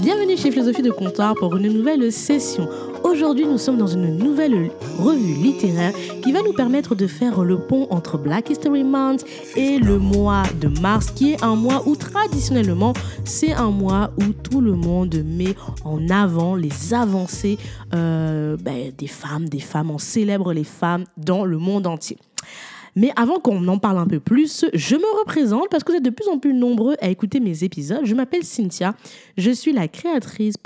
Bienvenue chez Philosophie de Comptoir pour une nouvelle session. Aujourd'hui, nous sommes dans une nouvelle revue littéraire qui va nous permettre de faire le pont entre Black History Month et le mois de mars, qui est un mois où traditionnellement, c'est un mois où tout le monde met en avant les avancées euh, ben, des femmes, des femmes, on célèbre les femmes dans le monde entier. Mais avant qu'on en parle un peu plus, je me représente parce que vous êtes de plus en plus nombreux à écouter mes épisodes. Je m'appelle Cynthia. Je suis la créatrice,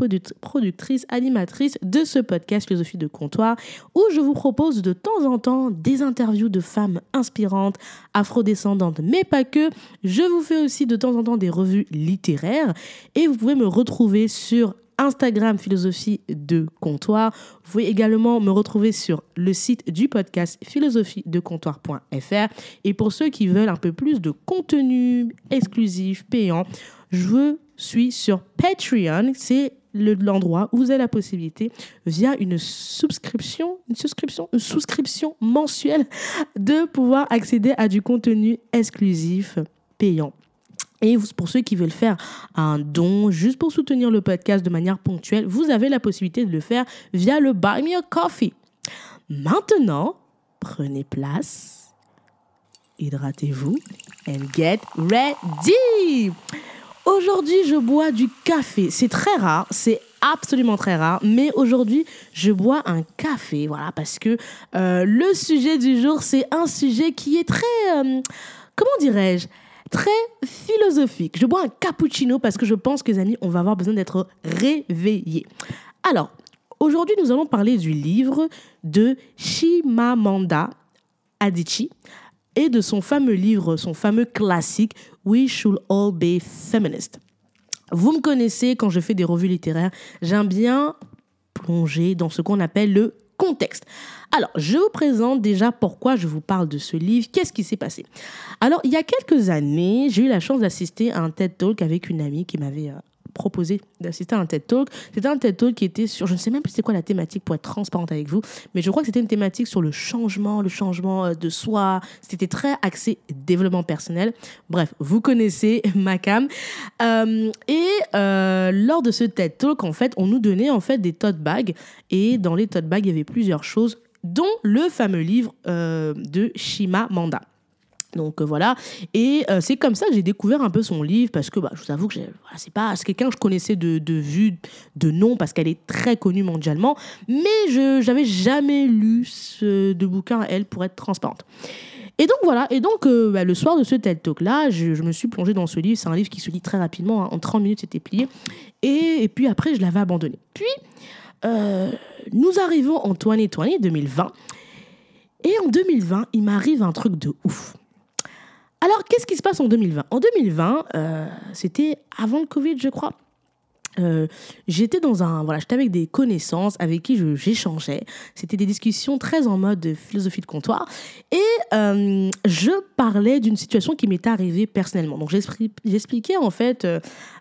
productrice, animatrice de ce podcast Philosophie de comptoir où je vous propose de temps en temps des interviews de femmes inspirantes, afrodescendantes, mais pas que. Je vous fais aussi de temps en temps des revues littéraires et vous pouvez me retrouver sur Instagram Philosophie de Comptoir. Vous pouvez également me retrouver sur le site du podcast comptoir.fr. Et pour ceux qui veulent un peu plus de contenu exclusif, payant, je suis sur Patreon. C'est l'endroit où vous avez la possibilité, via une subscription, une souscription, une souscription mensuelle, de pouvoir accéder à du contenu exclusif payant. Et pour ceux qui veulent faire un don juste pour soutenir le podcast de manière ponctuelle, vous avez la possibilité de le faire via le Buy Me a Coffee. Maintenant, prenez place, hydratez-vous and get ready. Aujourd'hui, je bois du café. C'est très rare, c'est absolument très rare, mais aujourd'hui, je bois un café, voilà, parce que euh, le sujet du jour, c'est un sujet qui est très, euh, comment dirais-je, très philosophique. Je bois un cappuccino parce que je pense que, les amis, on va avoir besoin d'être réveillés. Alors, aujourd'hui, nous allons parler du livre de Shimamanda Adichie et de son fameux livre, son fameux classique We Should All Be Feminist. Vous me connaissez quand je fais des revues littéraires, j'aime bien plonger dans ce qu'on appelle le contexte. Alors, je vous présente déjà pourquoi je vous parle de ce livre, qu'est-ce qui s'est passé? Alors, il y a quelques années, j'ai eu la chance d'assister à un TED Talk avec une amie qui m'avait euh, proposé d'assister à un TED Talk. C'était un TED Talk qui était sur, je ne sais même plus c'est quoi la thématique pour être transparente avec vous, mais je crois que c'était une thématique sur le changement, le changement euh, de soi. C'était très axé développement personnel. Bref, vous connaissez ma cam. Euh, et lors de ce TED Talk, en fait, on nous donnait en fait des tote bags et dans les tote bags, il y avait plusieurs choses dont le fameux livre de Shima Manda. Donc euh, voilà, et euh, c'est comme ça que j'ai découvert un peu son livre parce que bah, je vous avoue que c'est pas quelqu'un que je connaissais de, de vue, de nom parce qu'elle est très connue mondialement, mais je n'avais jamais lu ce de bouquin elle pour être transparente. Et donc voilà, et donc euh, bah, le soir de ce TED Talk là, je, me suis plongée dans ce livre. C'est un livre qui se lit très rapidement, hein. en 30 minutes c'était plié, et, puis après je l'avais abandonné. Puis nous arrivons en 2020, 2020, et en 2020 il m'arrive un truc de ouf. Alors, qu'est-ce qui se passe en 2020 En 2020, euh, c'était avant le Covid, je crois. Euh, j'étais dans un voilà j'étais avec des connaissances avec qui j'échangeais. C'était des discussions très en mode philosophie de comptoir. Et euh, je parlais d'une situation qui m'était arrivée personnellement. Donc j'expliquais en fait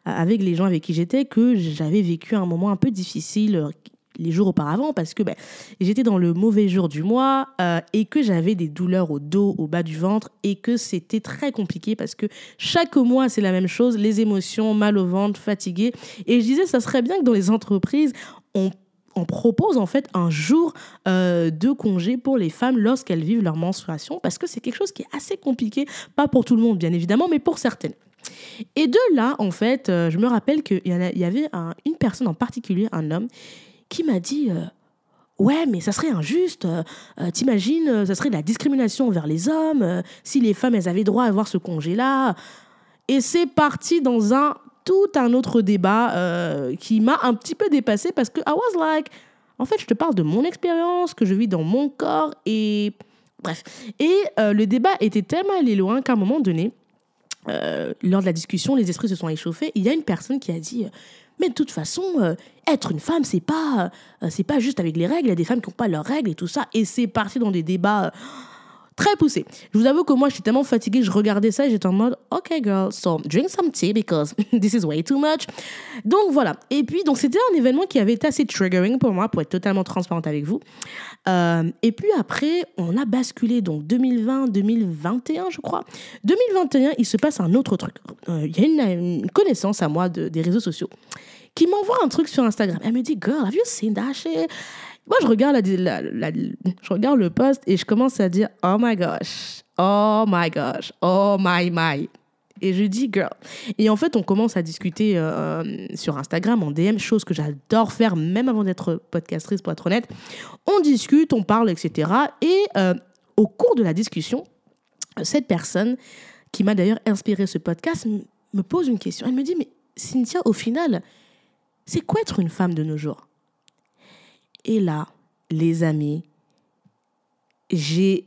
avec les gens avec qui j'étais que j'avais vécu un moment un peu difficile les jours auparavant parce que ben, j'étais dans le mauvais jour du mois euh, et que j'avais des douleurs au dos, au bas du ventre et que c'était très compliqué parce que chaque mois c'est la même chose, les émotions, mal au ventre, fatigué. Et je disais, ça serait bien que dans les entreprises, on propose en fait un jour euh, de congé pour les femmes lorsqu'elles vivent leur menstruation parce que c'est quelque chose qui est assez compliqué, pas pour tout le monde bien évidemment, mais pour certaines. Et de là, en fait, euh, je me rappelle qu'il y avait une personne en particulier, un homme, qui m'a dit euh, Ouais, mais ça serait injuste. Euh, euh, t'imagines, ça serait de la discrimination envers les hommes si les femmes elles avaient droit à avoir ce congé-là. Et c'est parti dans un tout un autre débat qui m'a un petit peu dépassé parce que I was like, en fait, je te parle de mon expérience que je vis dans mon corps et bref. Et le débat était tellement allé loin qu'à un moment donné, lors de la discussion, les esprits se sont échauffés. Il y a une personne qui a dit mais de toute façon, euh, être une femme, c'est pas, euh, pas juste avec les règles. Il y a des femmes qui n'ont pas leurs règles et tout ça. Et c'est parti dans des débats euh, très poussé. Je vous avoue que moi, j'étais tellement fatiguée, je regardais ça et j'étais en mode, OK, girl, so drink some tea because this is way too much. Donc voilà. Et puis, donc c'était un événement qui avait été assez triggering pour moi, pour être totalement transparente avec vous. Euh, et puis après, on a basculé, donc 2020, 2021, je crois. 2021, il se passe un autre truc. Euh, il y a une, connaissance à moi des réseaux sociaux qui m'envoie un truc sur Instagram. Elle me dit, girl, have you seen that shit? Moi, je regarde, la, je regarde le post et je commence à dire Oh my gosh, oh my gosh, oh my my. Et je dis girl. Et en fait, on commence à discuter euh, sur Instagram en DM, chose que j'adore faire même avant d'être podcastrice, pour être honnête. On discute, on parle, etc. Et euh, au cours de la discussion, cette personne qui m'a d'ailleurs inspiré ce podcast me pose une question. Elle me dit Mais Cynthia, au final, c'est quoi être une femme de nos jours? Et là, les amis, j'ai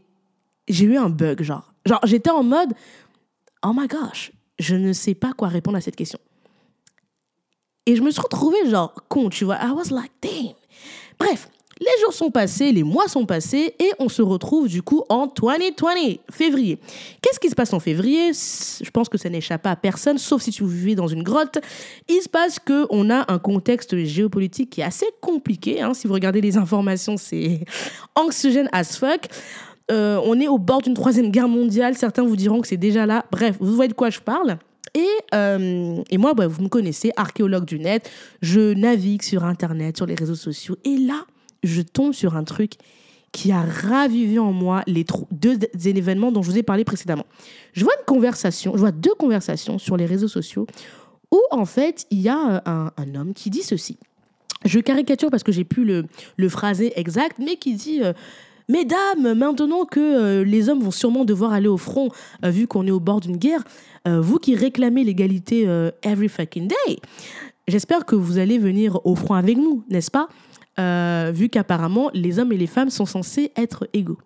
eu un bug, genre. Genre, j'étais en mode, oh my gosh, je ne sais pas quoi répondre à cette question. Et je me suis retrouvée, genre, con, tu vois. I was like, damn. Bref, les jours sont passés, les mois sont passés et on se retrouve du coup en 2020, février. Qu'est-ce qui se passe en février? Je pense que ça n'échappe à personne, sauf si tu vivez dans une grotte. Il se passe qu'on a un contexte géopolitique qui est assez compliqué. Hein. Si vous regardez les informations, c'est anxiogène as fuck. Euh, on est au bord d'une troisième guerre mondiale. Certains vous diront que c'est déjà là. Bref, vous voyez de quoi je parle. Et, euh, et moi, bah, vous me connaissez, archéologue du net. Je navigue sur Internet, sur les réseaux sociaux. Et là, je tombe sur un truc qui a ravivé en moi les deux événements dont je vous ai parlé précédemment. Je vois une conversation, je vois deux conversations sur les réseaux sociaux où en fait il y a euh, un, homme qui dit ceci. Je caricature parce que j'ai plus le, le phrasé exact, mais qui dit euh, Mesdames, maintenant que euh, les hommes vont sûrement devoir aller au front, vu qu'on est au bord d'une guerre, vous qui réclamez l'égalité every fucking day, j'espère que vous allez venir au front avec nous, n'est-ce pas? Euh, vu qu'apparemment les hommes et les femmes sont censés être égaux.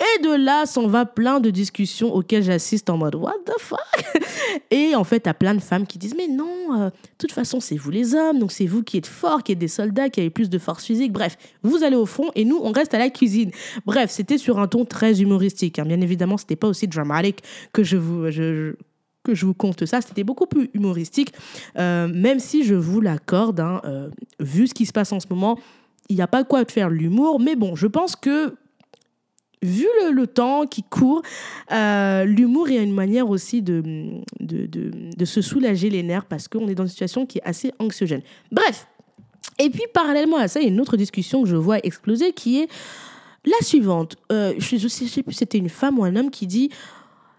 Et de là s'en va plein de discussions auxquelles j'assiste en mode What the fuck? Et en fait, à plein de femmes qui disent Mais non, euh, de toute façon, c'est vous les hommes, donc c'est vous qui êtes forts, qui êtes des soldats, qui avez plus de force physique. Bref, vous allez au front et nous, on reste à la cuisine. Bref, c'était sur un ton très humoristique. Hein. Bien évidemment, c'était pas aussi dramatique que je vous. Que je vous compte ça, c'était beaucoup plus humoristique, euh, même si je vous l'accorde, hein, euh, vu ce qui se passe en ce moment, il n'y a pas quoi de faire l'humour, mais bon, je pense que vu le, temps qui court, euh, l'humour est une manière aussi de, de, se soulager les nerfs parce qu'on est dans une situation qui est assez anxiogène. Bref, et puis parallèlement à ça, il y a une autre discussion que je vois exploser qui est la suivante. je ne sais plus si c'était une femme ou un homme qui dit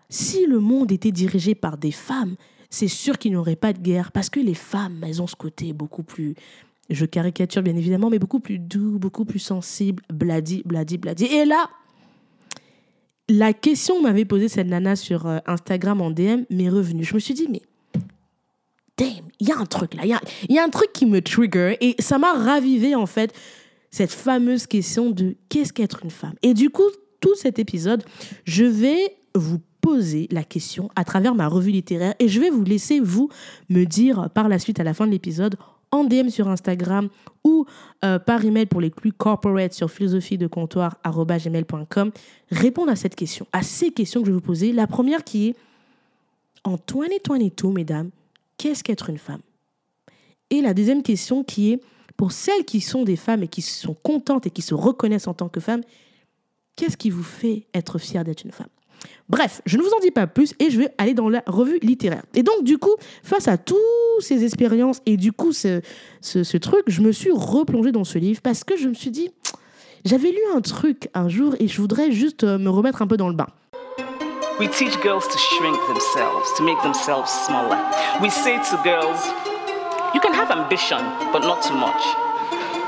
si le monde était dirigé par des femmes, c'est sûr qu'il n'y aurait pas de guerre, parce que les femmes, elles ont ce côté beaucoup plus, je caricature bien évidemment, mais beaucoup plus doux, beaucoup plus sensible, bladi, bladi, bladi. Et là, la question m'avait posée cette nana sur euh, Instagram en DM m'est revenue. Je me suis dit, mais damn, il y a un truc là, il y, y a, un truc qui me trigger et ça m'a ravivé en fait cette fameuse question de qu'est-ce qu'être une femme. Et du coup, tout cet épisode, je vais vous poser la question à travers ma revue littéraire et je vais vous laisser, vous, me dire par la suite, à la fin de l'épisode, en DM sur Instagram ou euh, par email pour les plus corporate sur philosophie de comptoir gmail.com, répondre à cette question, à ces questions que je vais vous poser. La première qui est, en 2022, mesdames, qu'est-ce qu'être une femme? Et la deuxième question qui est, pour celles qui sont des femmes et qui sont contentes et qui se reconnaissent en tant que femmes, qu'est-ce qui vous fait être fière d'être une femme? Bref, je ne vous en dis pas plus et je vais aller dans la revue littéraire. Et donc, du coup, face à toutes ces expériences et du coup, ce, ce, truc, je me suis replongée dans ce livre parce que je me suis dit, j'avais lu un truc un jour et je voudrais juste euh, me remettre un peu dans le bain. We teach girls to shrink themselves, to make themselves smaller. We say to girls, you can have ambition, but not too much.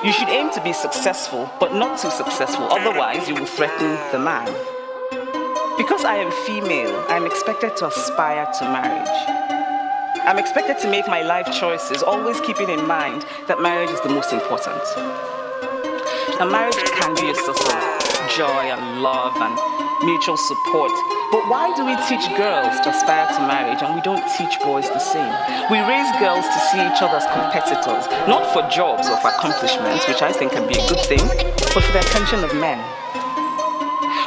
You should aim to be successful, but not too successful, otherwise you will threaten the man. Because I am female, I'm expected to aspire to marriage. I'm expected to make my life choices, always keeping in mind that marriage is the most important. Now, marriage can be a source of joy and love and mutual support. But why do we teach girls to aspire to marriage and we don't teach boys the same? We raise girls to see each other as competitors, not for jobs or for accomplishments, which I think can be a good thing, but for the attention of men.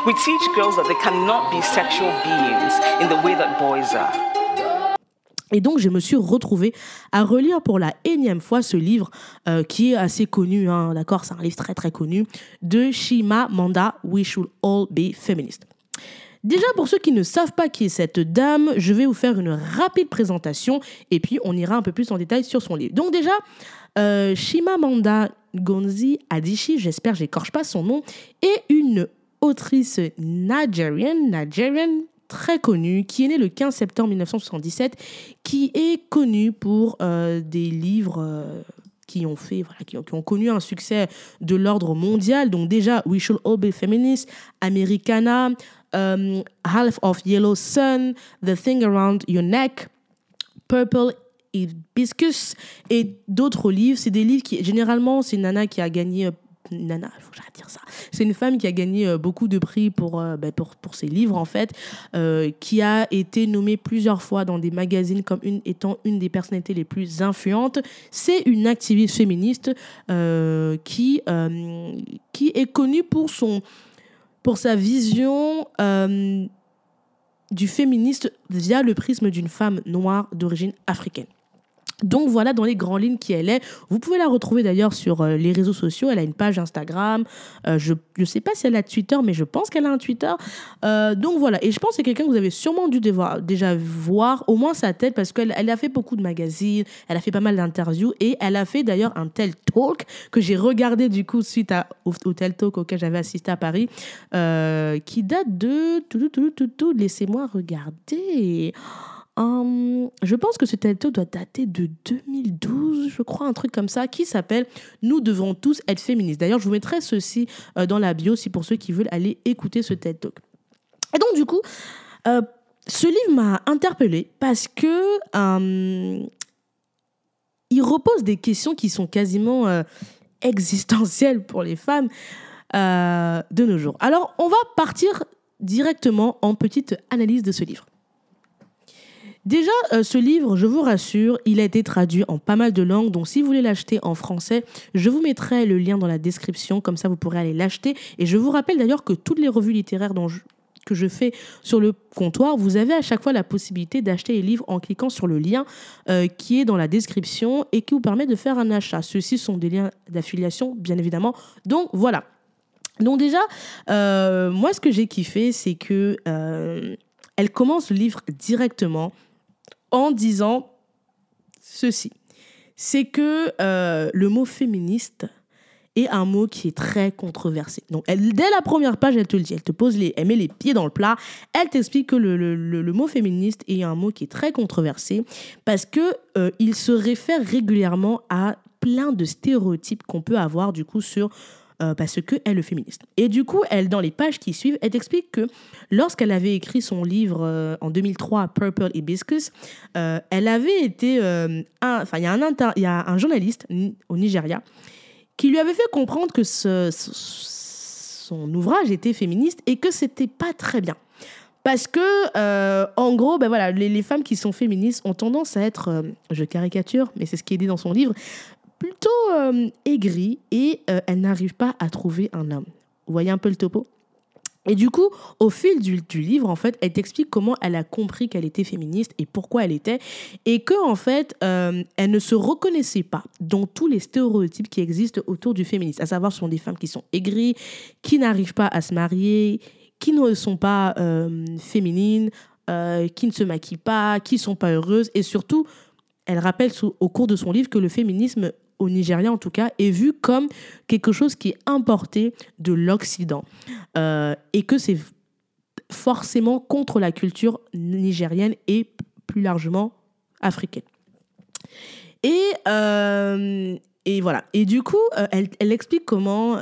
We teach girls that they cannot be sexual beings in the way that boys are. Et donc, je me suis retrouvée à relire pour la énième fois ce livre euh, qui est assez connu, hein, d'accord C'est un livre très très connu de Shima Manda, We Should All Be Feminist. Déjà, pour ceux qui ne savent pas qui est cette dame, je vais vous faire une rapide présentation et puis on ira un peu plus en détail sur son livre. Donc déjà, euh, Shimamanda Gonzi Adichie, j'espère j'écorche pas son nom, est une autrice nigérienne, nigérienne très connue, qui est née le 15 septembre 1977, qui est connue pour euh, des livres... Euh, qui ont fait, voilà, qui ont, connu un succès de l'ordre mondial. Donc déjà, We Should All Be Feminist, Americana, um, Half of Yellow Sun, The Thing Around Your Neck, Purple Hibiscus et d'autres livres. C'est des livres qui, généralement, c'est Nana qui a gagné. Nana, il faut que dire ça. C'est une femme qui a gagné euh, beaucoup de prix pour, euh, ben, pour, pour, ses livres, en fait, euh, qui a été nommée plusieurs fois dans des magazines comme une, étant une des personnalités les plus influentes. C'est une activiste féministe qui, qui est connue pour son pour sa vision du féministe via le prisme d'une femme noire d'origine africaine. Donc voilà dans les grandes lignes qui elle est. Vous pouvez la retrouver d'ailleurs sur euh, les réseaux sociaux. Elle a une page Instagram. Euh, je ne sais pas si elle a Twitter, mais je pense qu'elle a un Twitter. Euh, donc voilà. Et je pense que c'est quelqu'un que vous avez sûrement dû déjà voir, au moins sa tête, parce qu'elle elle a fait beaucoup de magazines, elle a fait pas mal d'interviews et elle a fait d'ailleurs un tel talk que j'ai regardé du coup suite à, au, au tel talk auquel j'avais assisté à Paris, qui date de... Laissez-moi regarder. Hum, je pense que ce Talk doit dater de 2012, je crois, un truc comme ça, qui s'appelle Nous devons tous être féministes. D'ailleurs, je vous mettrai ceci euh, dans la bio si pour ceux qui veulent aller écouter ce TED Talk. Et donc, du coup, euh, ce livre m'a interpellée parce que il repose des questions qui sont quasiment euh, existentielles pour les femmes euh, de nos jours. Alors, on va partir directement en petite analyse de ce livre. Déjà, euh, ce livre, je vous rassure, il a été traduit en pas mal de langues. Donc, si vous voulez l'acheter en français, je vous mettrai le lien dans la description. Comme ça, vous pourrez aller l'acheter. Et je vous rappelle d'ailleurs que toutes les revues littéraires que je fais sur le comptoir, vous avez à chaque fois la possibilité d'acheter les livres en cliquant sur le lien euh, qui est dans la description et qui vous permet de faire un achat. Ceux-ci sont des liens d'affiliation, bien évidemment. Donc, voilà. Donc déjà, euh, moi, ce que j'ai kiffé, c'est que elle commence le livre directement en disant ceci. C'est que euh, le mot féministe est un mot qui est très controversé. Donc, dès la première page, elle te le dit. Elle te pose les, elle met les pieds dans le plat. Elle t'explique que le, le, mot féministe est un mot qui est très controversé parce que euh, il se réfère régulièrement à plein de stéréotypes qu'on peut avoir du coup sur euh, parce qu'elle est le féministe. Et du coup, elle, dans les pages qui suivent, elle explique que lorsqu'elle avait écrit son livre euh, en 2003, Purple Hibiscus, euh, elle avait été... Enfin, il y, a un journaliste au Nigeria qui lui avait fait comprendre que son ouvrage était féministe et que c'était pas très bien. Parce que, en gros, ben voilà, les, femmes qui sont féministes ont tendance à être, je caricature, mais c'est ce qui est dit dans son livre, plutôt euh, aigries et euh, elles n'arrivent pas à trouver un homme. Vous voyez un peu le topo? Et du coup, au fil du, livre, en fait, elle t'explique comment elle a compris qu'elle était féministe et pourquoi elle était, et que en fait, euh, elle ne se reconnaissait pas dans tous les stéréotypes qui existent autour du féminisme. À savoir, ce sont des femmes qui sont aigries, qui n'arrivent pas à se marier, qui ne sont pas euh, féminines, qui ne se maquillent pas, qui sont pas heureuses, et surtout, elle rappelle au cours de son livre que le féminisme au Nigeria en tout cas, est vu comme quelque chose qui est importé de l'Occident euh, et que c'est forcément contre la culture nigérienne et plus largement africaine. Et, euh, et voilà. Et du coup, euh, elle, elle, explique comment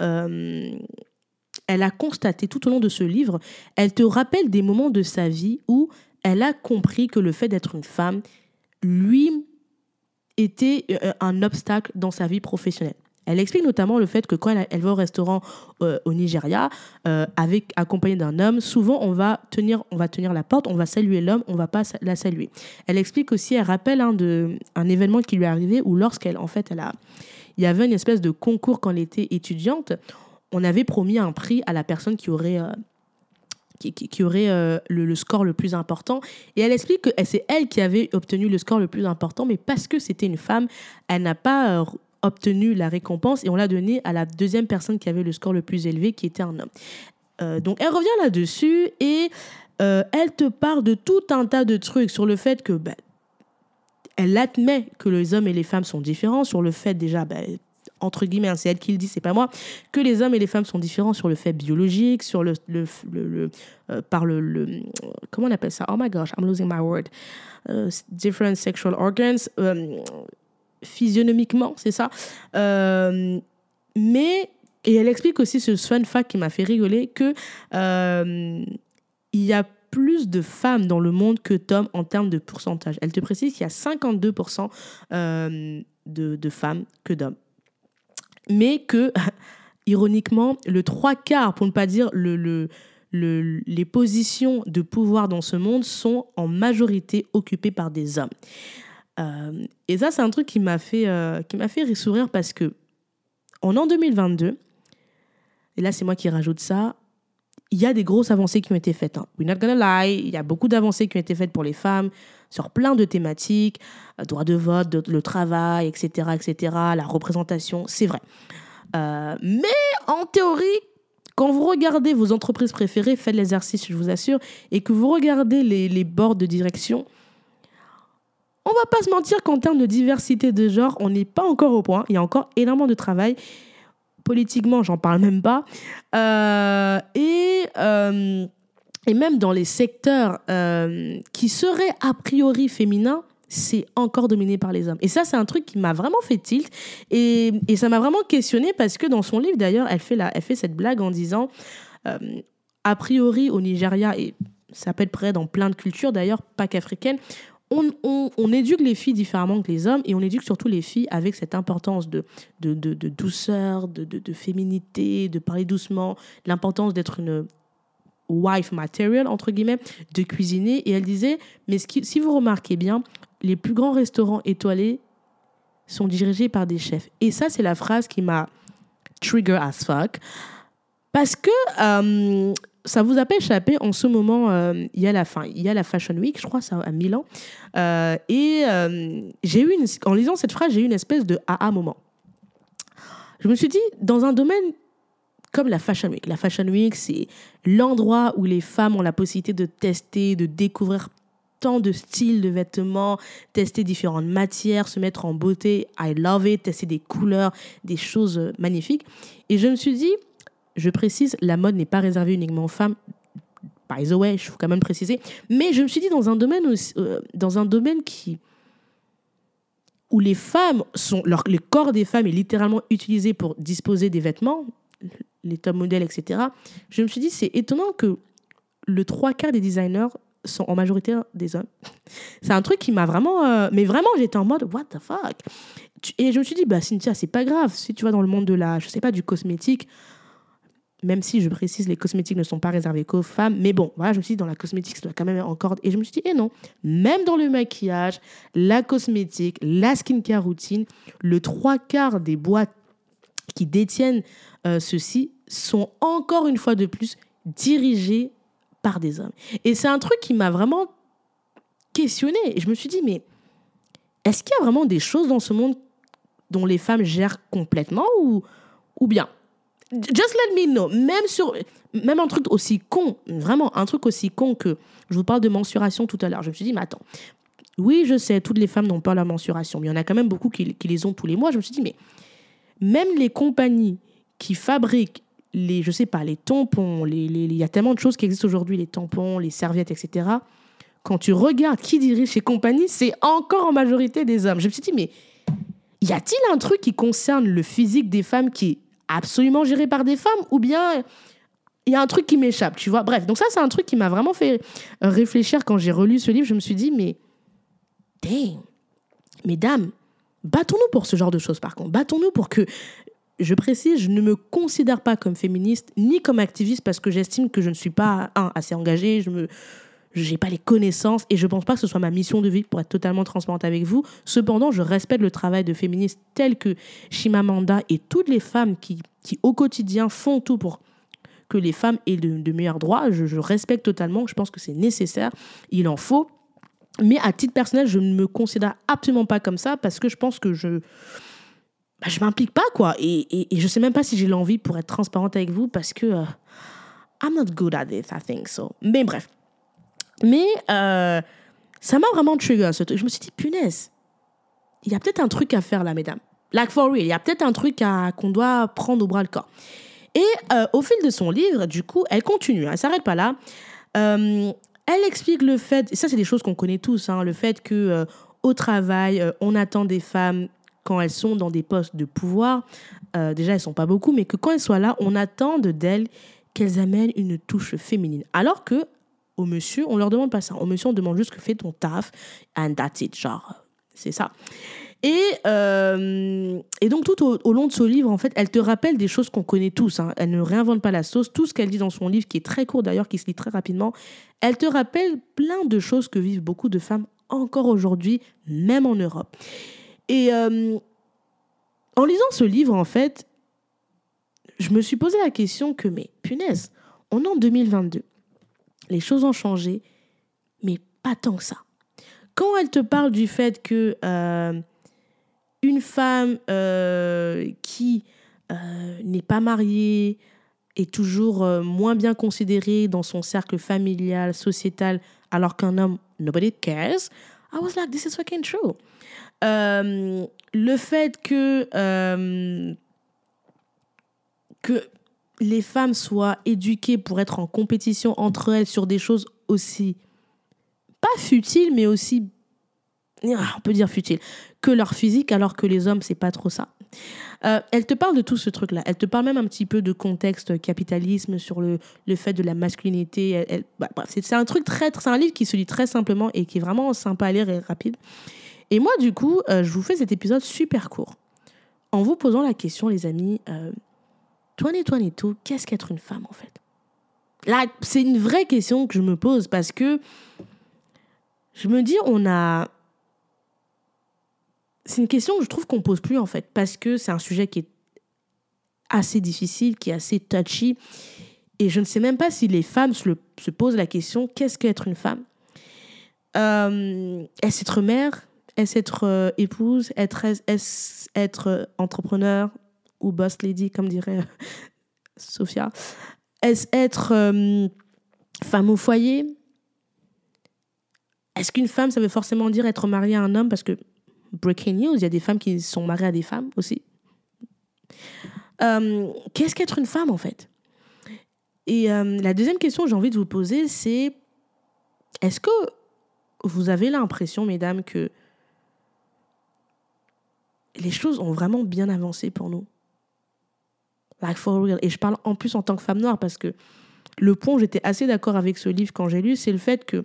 elle a constaté tout au long de ce livre, elle te rappelle des moments de sa vie où elle a compris que le fait d'être une femme lui était euh, un obstacle dans sa vie professionnelle. Elle explique notamment le fait que quand elle, va au restaurant euh, au Nigeria, euh, avec accompagnée d'un homme, souvent on va tenir, on va tenir la porte, on va saluer l'homme, on va pas la saluer. Elle explique aussi, elle rappelle un de un événement qui lui est arrivé où lorsqu'elle, en fait, il y avait une espèce de concours quand elle était étudiante, on avait promis un prix à la personne qui aurait euh, qui, aurait euh, le, score le plus important. Et elle explique que c'est elle qui avait obtenu le score le plus important, mais parce que c'était une femme, elle n'a pas euh, obtenu la récompense et on l'a donné à la deuxième personne qui avait le score le plus élevé, qui était un homme. Euh, donc elle revient là-dessus et elle te parle de tout un tas de trucs sur le fait que bah, elle admet que les hommes et les femmes sont différents, sur le fait déjà, bah, entre guillemets, hein, c'est elle qui le dit, c'est pas moi, que les hommes et les femmes sont différents sur le fait biologique, sur le, le, euh, par le, comment on appelle ça? Oh my gosh, I'm losing my word. Euh, different sexual organs, euh, physionomiquement, c'est ça. Euh, mais et elle explique aussi ce fun fact qui m'a fait rigoler que il y a plus de femmes dans le monde que d'hommes en termes de pourcentage. Elle te précise qu'il y a 52% euh, de, de femmes que d'hommes. Mais que, ironiquement, le trois quarts, pour ne pas dire le, le, le- les positions de pouvoir dans ce monde sont en majorité occupées par des hommes. Euh, et ça, c'est un truc qui m'a fait, euh, fait sourire parce que en an 2022, et là c'est moi qui rajoute ça, il y a des grosses avancées qui ont été faites. Hein. We're not gonna lie, il y a beaucoup d'avancées qui ont été faites pour les femmes sur plein de thématiques, euh, droit de vote, le travail, etc., etc., la représentation, c'est vrai. Euh, mais en théorie, quand vous regardez vos entreprises préférées, faites l'exercice, je vous assure, et que vous regardez les, les boards de direction, on va pas se mentir qu'en termes de diversité de genre, on n'est pas encore au point. Il y a encore énormément de travail. Politiquement, j'en parle même pas. Euh, et, et même dans les secteurs euh, qui seraient a priori féminins, c'est encore dominé par les hommes. Et ça, c'est un truc qui m'a vraiment fait tilt. Et, ça m'a vraiment questionné parce que dans son livre, d'ailleurs, elle, fait elle fait cette blague en disant, euh, a priori au Nigeria, et ça peut être près dans plein de cultures d'ailleurs, pas qu'africaines, on, éduque les filles différemment que les hommes et on éduque surtout les filles avec cette importance de, douceur, de féminité, de parler doucement, l'importance d'être une wife material, entre guillemets, de cuisiner. Et elle disait, mais si vous remarquez bien, les plus grands restaurants étoilés sont dirigés par des chefs. Et ça, c'est la phrase qui m'a trigger as fuck. Parce que euh, ça vous a pas échappé, en ce moment, euh, il y a la fin, il y a la Fashion Week, je crois, ça à Milan. Euh, et j'ai eu une, en lisant cette phrase, j'ai eu une espèce de aha moment. Je me suis dit, dans un domaine comme la Fashion Week, la Fashion Week, c'est l'endroit où les femmes ont la possibilité de tester, de découvrir tant de styles de vêtements, tester différentes matières, se mettre en beauté. I love it, tester des couleurs, des choses magnifiques. Et je me suis dit, je précise, la mode n'est pas réservée uniquement aux femmes. By the way, il faut quand même préciser. Mais je me suis dit dans un domaine, aussi- euh, dans un domaine qui où les femmes sont, leur, le corps des femmes est littéralement utilisé pour disposer des vêtements, les top modèles, etc. Je me suis dit, c'est étonnant que le trois quarts des designers sont en majorité des hommes. C'est un truc qui m'a vraiment. euh, mais vraiment, j'étais en mode, what the fuck? Et je me suis dit, bah, Cynthia, c'est pas grave. Si tu vas dans le monde de la, je sais pas, du cosmétique, même si je précise, les cosmétiques ne sont pas réservés qu'aux femmes. Mais bon, voilà, je me suis dit, dans la cosmétique, ça doit quand même encore. Et je me suis dit, eh non, même dans le maquillage, la cosmétique, la skincare routine, le trois quarts des boîtes qui détiennent euh, ceci sont encore une fois de plus dirigées par des hommes. Et c'est un truc qui m'a vraiment questionné. Et je me suis dit, mais est-ce qu'il y a vraiment des choses dans ce monde dont les femmes gèrent complètement ou, ou bien? Just let me know. Même, sur, même un truc aussi con, vraiment un truc aussi con que je vous parle de mensuration tout à l'heure. Je me suis dit, mais attends, oui, je sais, toutes les femmes n'ont pas la mensuration, mais il y en a quand même beaucoup qui les ont tous les mois. Je me suis dit, mais même les compagnies qui fabriquent les, je sais pas, les tampons, il y a tellement de choses qui existent aujourd'hui, les tampons, les serviettes, etc. Quand tu regardes qui dirige ces compagnies, c'est encore en majorité des hommes. Je me suis dit, mais y a-t-il un truc qui concerne le physique des femmes qui est absolument géré par des femmes ou bien il y a un truc qui m'échappe, tu vois? Bref, donc ça, c'est un truc qui m'a vraiment fait réfléchir quand j'ai relu ce livre. Je me suis dit, mais damn, mesdames, battons-nous pour ce genre de choses par contre. Battons-nous pour que, je précise, je ne me considère pas comme féministe ni comme activiste parce que j'estime que je ne suis pas, assez engagée, je me j'ai pas les connaissances et je pense pas que ce soit ma mission de vie pour être totalement transparente avec vous. Cependant, je respecte le travail de féministes tels que Chimamanda et toutes les femmes qui, au quotidien font tout pour que les femmes aient de, meilleurs droits. Je respecte totalement. Je pense que c'est nécessaire. Il en faut. Mais à titre personnel, je ne me considère absolument pas comme ça parce que je pense que je bah, m'implique pas quoi. Et, et, et je sais même pas si j'ai l'envie pour être transparente avec vous parce que euh, I'm not good at it, I think so. Mais bref. Mais euh, ça m'a vraiment trigger ce truc. Je me suis dit, punaise, il y a peut-être un truc à faire là, mesdames. Like for real, il y a peut-être un truc qu'on doit prendre au bras le corps. Et euh, au fil de son livre, du coup, elle continue, hein, elle s'arrête pas là. Euh, elle explique le fait, et ça c'est des choses qu'on connaît tous, hein, le fait que euh, au travail, euh, on attend des femmes quand elles sont dans des postes de pouvoir. euh, déjà, elles sont pas beaucoup, mais que quand elles soient là, on attend de- d'elles qu'elles amènent une touche féminine. Alors que au monsieur, on leur demande pas ça. Au monsieur, on demande juste que fais ton taf and that's it. Genre, c'est ça. Et, euh, et donc, tout au, long de ce livre, en fait, elle te rappelle des choses qu'on connaît tous. hein. Elle ne réinvente pas la sauce. Tout ce qu'elle dit dans son livre, qui est très court d'ailleurs, qui se lit très rapidement, elle te rappelle plein de choses que vivent beaucoup de femmes encore aujourd'hui, même en Europe. Et euh, en lisant ce livre, en fait, je me suis posé la question que, mais punaise, on est en 2022. Les choses ont changé, mais pas tant que ça. Quand elle te parle du fait que euh, une femme euh, qui euh, n'est pas mariée est toujours euh, moins bien considérée dans son cercle familial, sociétal, alors qu'un homme, nobody cares, I was like, this is fucking true. Le fait que, que les femmes soient éduquées pour être en compétition entre elles sur des choses aussi, pas futiles, mais aussi, on peut dire futiles, que leur physique, alors que les hommes, c'est pas trop ça. Euh, elle te parle de tout ce truc-là. Elle te parle même un petit peu de contexte capitalisme sur le, le fait de la masculinité. Bah, c'est un truc très, c'est un livre qui se lit très simplement et qui est vraiment sympa à lire et rapide. Et moi, du coup, euh, je vous fais cet épisode super court en vous posant la question, les amis. Euh, 2022, qu'est-ce qu'être une femme en fait? Là, c'est une vraie question que je me pose parce que je me dis, on a. C'est une question que je trouve qu'on pose plus en fait parce que c'est un sujet qui est assez difficile, qui est assez touchy. Et je ne sais même pas si les femmes se, posent la question qu'est-ce qu'être une femme? Euh, Est-ce être mère? Est-ce être euh, épouse? Est-ce être euh, entrepreneur ou boss lady, comme dirait Sophia? Est-ce être euh, femme au foyer? Est-ce qu'une femme, ça veut forcément dire être mariée à un homme? Parce que, breaking news, il y a des femmes qui sont mariées à des femmes aussi. Euh, Qu'est-ce qu'être une femme, en fait? Et euh, la deuxième question que j'ai envie de vous poser, c'est est-ce que vous avez l'impression, mesdames, que les choses ont vraiment bien avancé pour nous? Like for real. Et je parle en plus en tant que femme noire parce que le point j'étais assez d'accord avec ce livre quand j'ai lu, c'est le fait que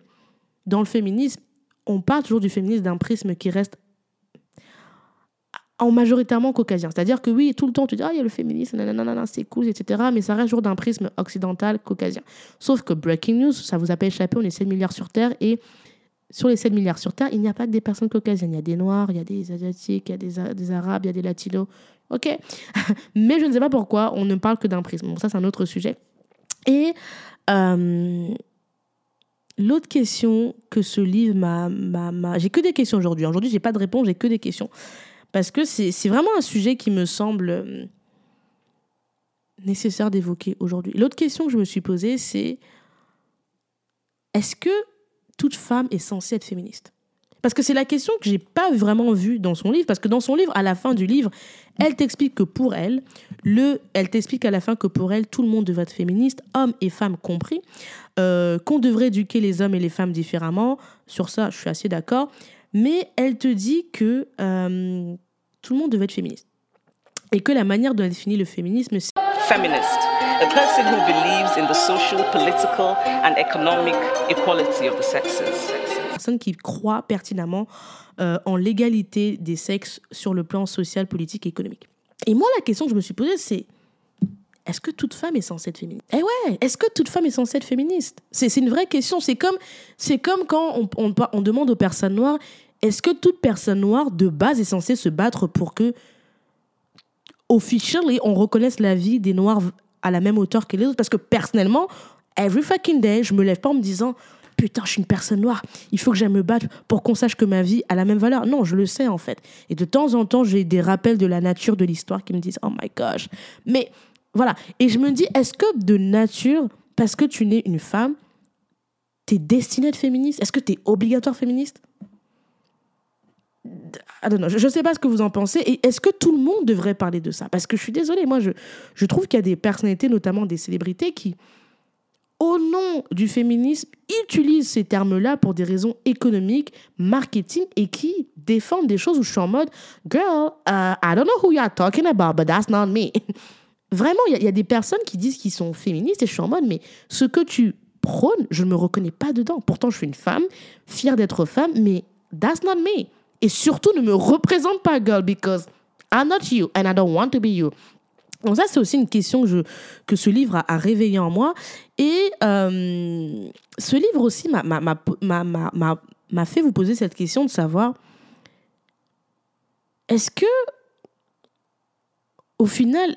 dans le féminisme, on parle toujours du féminisme d'un prisme qui reste en majoritairement caucasien. C'est-à-dire que oui, tout le temps, tu dis, ah, il y a le féminisme, nanana, c'est cool, etc. Mais ça reste toujours d'un prisme occidental, caucasien. Sauf que breaking news, ça vous a pas échappé, on est 7 milliards sur Terre et sur les 7 milliards sur Terre, il n'y a pas que des personnes caucasiennes. Il y a des Noirs, il y a des Asiatiques, il y a des, Arabes, il y a des Latinos. OK. Mais je ne sais pas pourquoi on ne parle que d'un prisme. Bon, ça, c'est un autre sujet. Et euh, l'autre question que ce livre m'a... J'ai que des questions aujourd'hui. Aujourd'hui, j'ai pas de réponse, j'ai que des questions. Parce que c'est vraiment un sujet qui me semble euh, nécessaire d'évoquer aujourd'hui. L'autre question que je me suis posée, c'est est-ce que toute femme est censée être féministe? Parce que c'est la question que j'ai pas vraiment vue dans son livre. Parce que dans son livre, à la fin du livre, elle t'explique que pour elle, le, elle t'explique à la fin que pour elle, tout le monde devrait être féministe, hommes et femmes compris, euh, qu'on devrait éduquer les hommes et les femmes différemment. Sur ça, je suis assez d'accord. Mais elle te dit que euh, tout le monde devait être féministe. Et que la manière dont elle définit le féminisme, c'est Feminist, a person who believes in the social, political, and economic equality of the sexes. personne qui croit pertinemment euh, en l'égalité des sexes sur le plan social, politique et économique. Et moi, la question que je me suis posée, c'est est-ce que toute femme est censée être féministe? Eh ouais, est-ce que toute femme est censée être féministe? C'est c'est une vraie question. C'est comme, c'est comme quand on, on, on demande aux personnes noires est-ce que toute personne noire de base est censée se battre pour que, officially, on reconnaisse la vie des noirs à la même hauteur que les autres? Parce que personnellement, every fucking day, je me lève pas en me disant putain, je suis une personne noire, il faut que j'aille me battre pour qu'on sache que ma vie a la même valeur. Non, je le sais en fait. Et de temps en temps, j'ai des rappels de la nature de l'histoire qui me disent oh my gosh. Mais voilà. Et je me dis, est-ce que de nature, parce que tu n'es une femme, t'es destinée à être féministe? Est-ce que t'es obligatoire féministe? Je ne sais pas ce que vous en pensez. Et est-ce que tout le monde devrait parler de ça? Parce que je suis désolée, moi, je, trouve qu'il y a des personnalités, notamment des célébrités, qui, au nom du féminisme, utilisent ces termes-là pour des raisons économiques, marketing, et qui défendent des choses où je suis en mode Girl, uh, I don't know who you're talking about, but that's not me. Vraiment, il y, y, a des personnes qui disent qu'ils sont féministes, et je suis en mode Mais ce que tu prônes, je ne me reconnais pas dedans. Pourtant, je suis une femme, fière d'être femme, mais that's not me. Et surtout, ne me représente pas, girl, because I'm not you and I don't want to be you. Donc ça, c'est aussi une question que, ce livre a, réveillé en moi. Et euh, ce livre aussi m'a fait vous poser cette question de savoir, est-ce que, au final,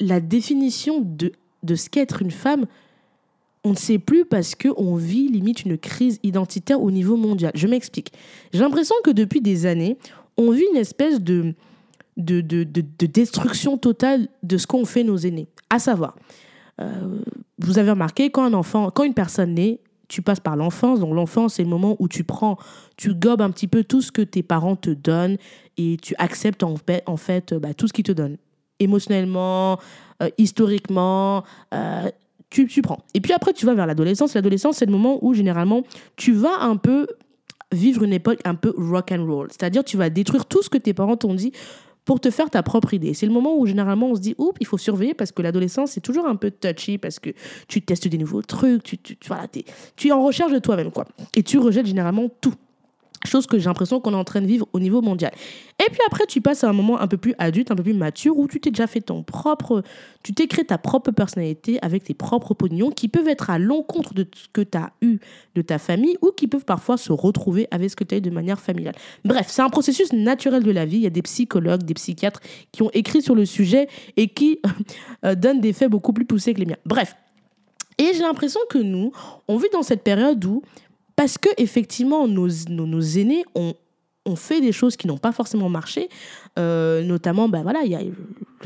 la définition de, de ce qu'est être une femme, on ne sait plus parce qu'on vit limite une crise identitaire au niveau mondial. Je m'explique. J'ai l'impression que depuis des années, on vit une espèce de, de, de, de, destruction totale de ce qu'ont fait nos aînés. À savoir, euh, vous avez remarqué, quand un enfant, quand une personne naît, tu passes par l'enfance. Donc l'enfance, c'est le moment où tu prends, tu gobes un petit peu tout ce que tes parents te donnent et tu acceptes en fait, bah, tout ce qu'ils te donnent. Émotionnellement, euh, historiquement, euh, tu, tu prends. Et puis après, tu vas vers l'adolescence. L'adolescence, c'est le moment où généralement, tu vas un peu vivre une époque un peu rock and roll. C'est-à-dire, tu vas détruire tout ce que tes parents t'ont dit pour te faire ta propre idée. C'est le moment où généralement on se dit, oups, il faut surveiller parce que l'adolescence, c'est toujours un peu touchy parce que tu testes des nouveaux trucs, tu, tu, voilà, es, tu es en recherche de toi-même, quoi. Et tu rejettes généralement tout. Chose que j'ai l'impression qu'on est en train de vivre au niveau mondial. Et puis après, tu passes à un moment un peu plus adulte, un peu plus mature, où tu t'es déjà fait ton propre. Tu t'es créé ta propre personnalité avec tes propres opinions qui peuvent être à l'encontre de ce que tu as eu de ta famille ou qui peuvent parfois se retrouver avec ce que tu as eu de manière familiale. Bref, c'est un processus naturel de la vie. Il y a des psychologues, des psychiatres qui ont écrit sur le sujet et qui euh, donnent des faits beaucoup plus poussés que les miens. Bref. Et j'ai l'impression que nous, on vit dans cette période où parce que effectivement nos, nos, aînés ont, ont, fait des choses qui n'ont pas forcément marché, euh, notamment ben voilà il y a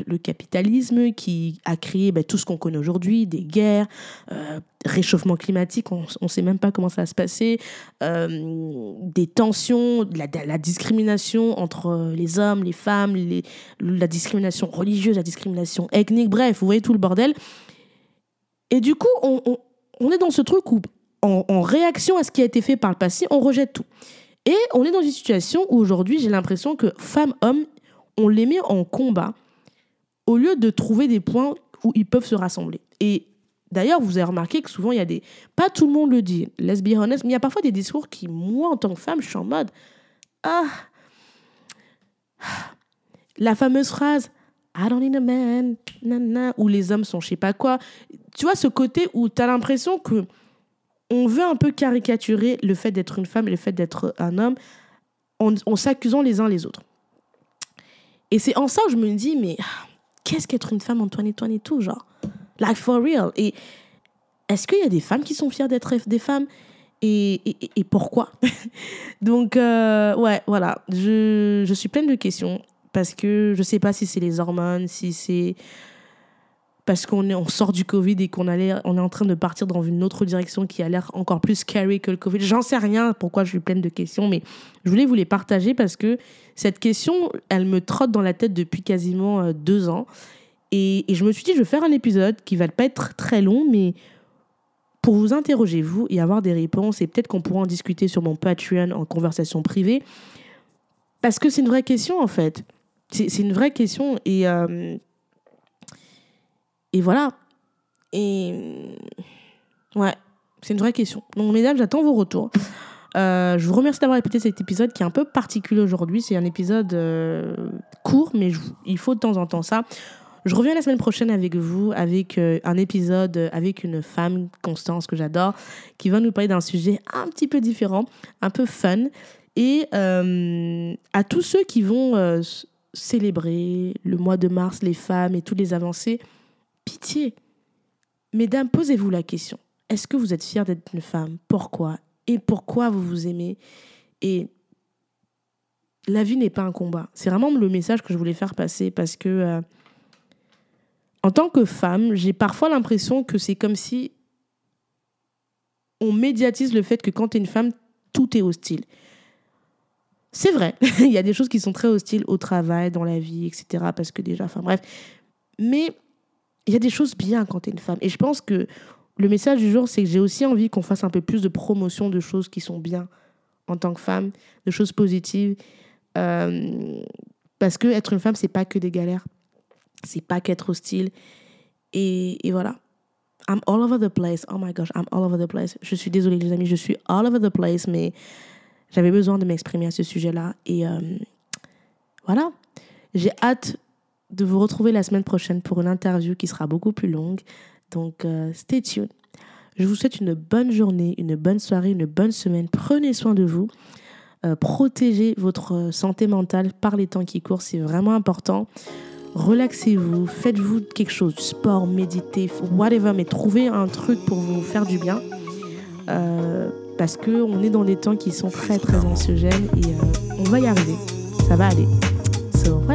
le capitalisme qui a créé ben, tout ce qu'on connaît aujourd'hui, des guerres, euh, réchauffement climatique, on ne sait même pas comment ça va se passer, euh, des tensions, la, discrimination entre les hommes, les femmes, la discrimination religieuse, la discrimination ethnique, bref, vous voyez tout le bordel. Et du coup, on, on est dans ce truc où en, réaction à ce qui a été fait par le passé, on rejette tout. Et on est dans une situation où aujourd'hui, j'ai l'impression que femmes, hommes, on les met en combat au lieu de trouver des points où ils peuvent se rassembler. Et d'ailleurs, vous avez remarqué que souvent, il y a des... Pas tout le monde le dit, let's be honest, mais il y a parfois des discours qui, moi, en tant que femme, je suis en mode... Ah La fameuse phrase I don't need a man, où les hommes sont je sais pas quoi. Tu vois, ce côté où tu as l'impression que on veut un peu caricaturer le fait d'être une femme et le fait d'être un homme en, s'accusant les uns les autres. Et c'est en ça que je me dis, mais qu'est-ce qu'être une femme, Antoine et tout, genre? Like for real. Et est-ce qu'il y a des femmes qui sont fières d'être des femmes? Et, et, pourquoi? Donc, euh, ouais, voilà. Je, je suis pleine de questions parce que je ne sais pas si c'est les hormones, si c'est parce qu'on on sort du Covid et qu'on est en train de partir dans une autre direction qui a l'air encore plus scary que le Covid. J'en sais rien pourquoi je suis pleine de questions, mais je voulais vous les partager parce que cette question, elle me trotte dans la tête depuis quasiment euh, deux ans. Et, je me suis dit, je vais faire un épisode qui va pas être très long, mais pour vous interroger, vous, et avoir des réponses, et peut-être qu'on pourra en discuter sur mon Patreon en conversation privée, parce que c'est une vraie question, en fait. C'est une vraie question, et... Euh, et voilà. Et ouais, c'est une vraie question. Donc, mesdames, j'attends vos retours. Euh, je vous remercie d'avoir écouté cet épisode qui est un peu particulier aujourd'hui. C'est un épisode euh, court, mais il faut de temps en temps ça. Je reviens la semaine prochaine avec vous, avec euh, un épisode avec une femme, Constance, que j'adore, qui va nous parler d'un sujet un petit peu différent, un peu fun. Et à tous ceux qui vont célébrer le mois de mars, les femmes et toutes les avancées, pitié. Mesdames, posez-vous la question. Est-ce que vous êtes fière d'être une femme? Pourquoi? Et pourquoi vous vous aimez? Et la vie n'est pas un combat. C'est vraiment le message que je voulais faire passer parce que euh, en tant que femme, j'ai parfois l'impression que c'est comme si on médiatise le fait que quand tu es une femme, tout est hostile. C'est vrai, il y a des choses qui sont très hostiles au travail, dans la vie, etc. Parce que déjà, enfin bref. Mais il y a des choses bien quand tu es une femme. Et je pense que le message du jour, c'est que j'ai aussi envie qu'on fasse un peu plus de promotion de choses qui sont bien en tant que femme, de choses positives. Euh, parce que être une femme, c'est pas que des galères. C'est pas qu'être hostile. Et, voilà. I'm all over the place. Oh my gosh, I'm all over the place. Je suis désolée, les amis, je suis all over the place, mais j'avais besoin de m'exprimer à ce sujet-là. Et euh, voilà. J'ai hâte de vous retrouver la semaine prochaine pour une interview qui sera beaucoup plus longue. Donc, euh, stay tuned. Je vous souhaite une bonne journée, une bonne soirée, une bonne semaine. Prenez soin de vous. Euh, protégez votre santé mentale par les temps qui courent. C'est vraiment important. Relaxez-vous, faites-vous quelque chose, sport, méditez, whatever, mais trouvez un truc pour vous faire du bien. Euh, parce qu'on est dans des temps qui sont très très anxiogènes et on va y arriver. Ça va aller. So, voilà.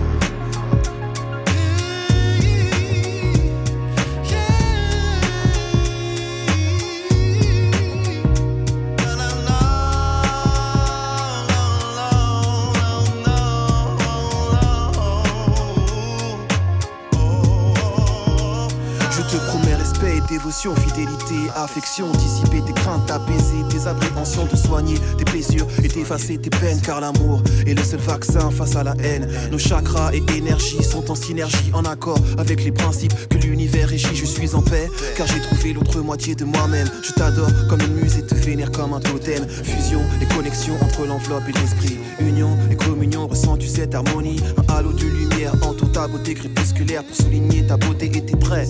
affection, dissiper tes craintes, apaiser tes appréhensions, te soigner tes blessures et t'effacer tes peines, car l'amour est le seul vaccin face à la haine. Nos chakras et énergies sont en synergie, en accord avec les principes que l'univers régit. Je suis en paix, car j'ai trouvé l'autre moitié de moi-même. Je t'adore comme une muse et te vénère comme un totem. Fusion et connexion entre l'enveloppe et l'esprit. Union et communion, ressens-tu cette harmonie? Un halo de lumière entoure ta beauté crépusculaire pour souligner ta beauté et tes traits.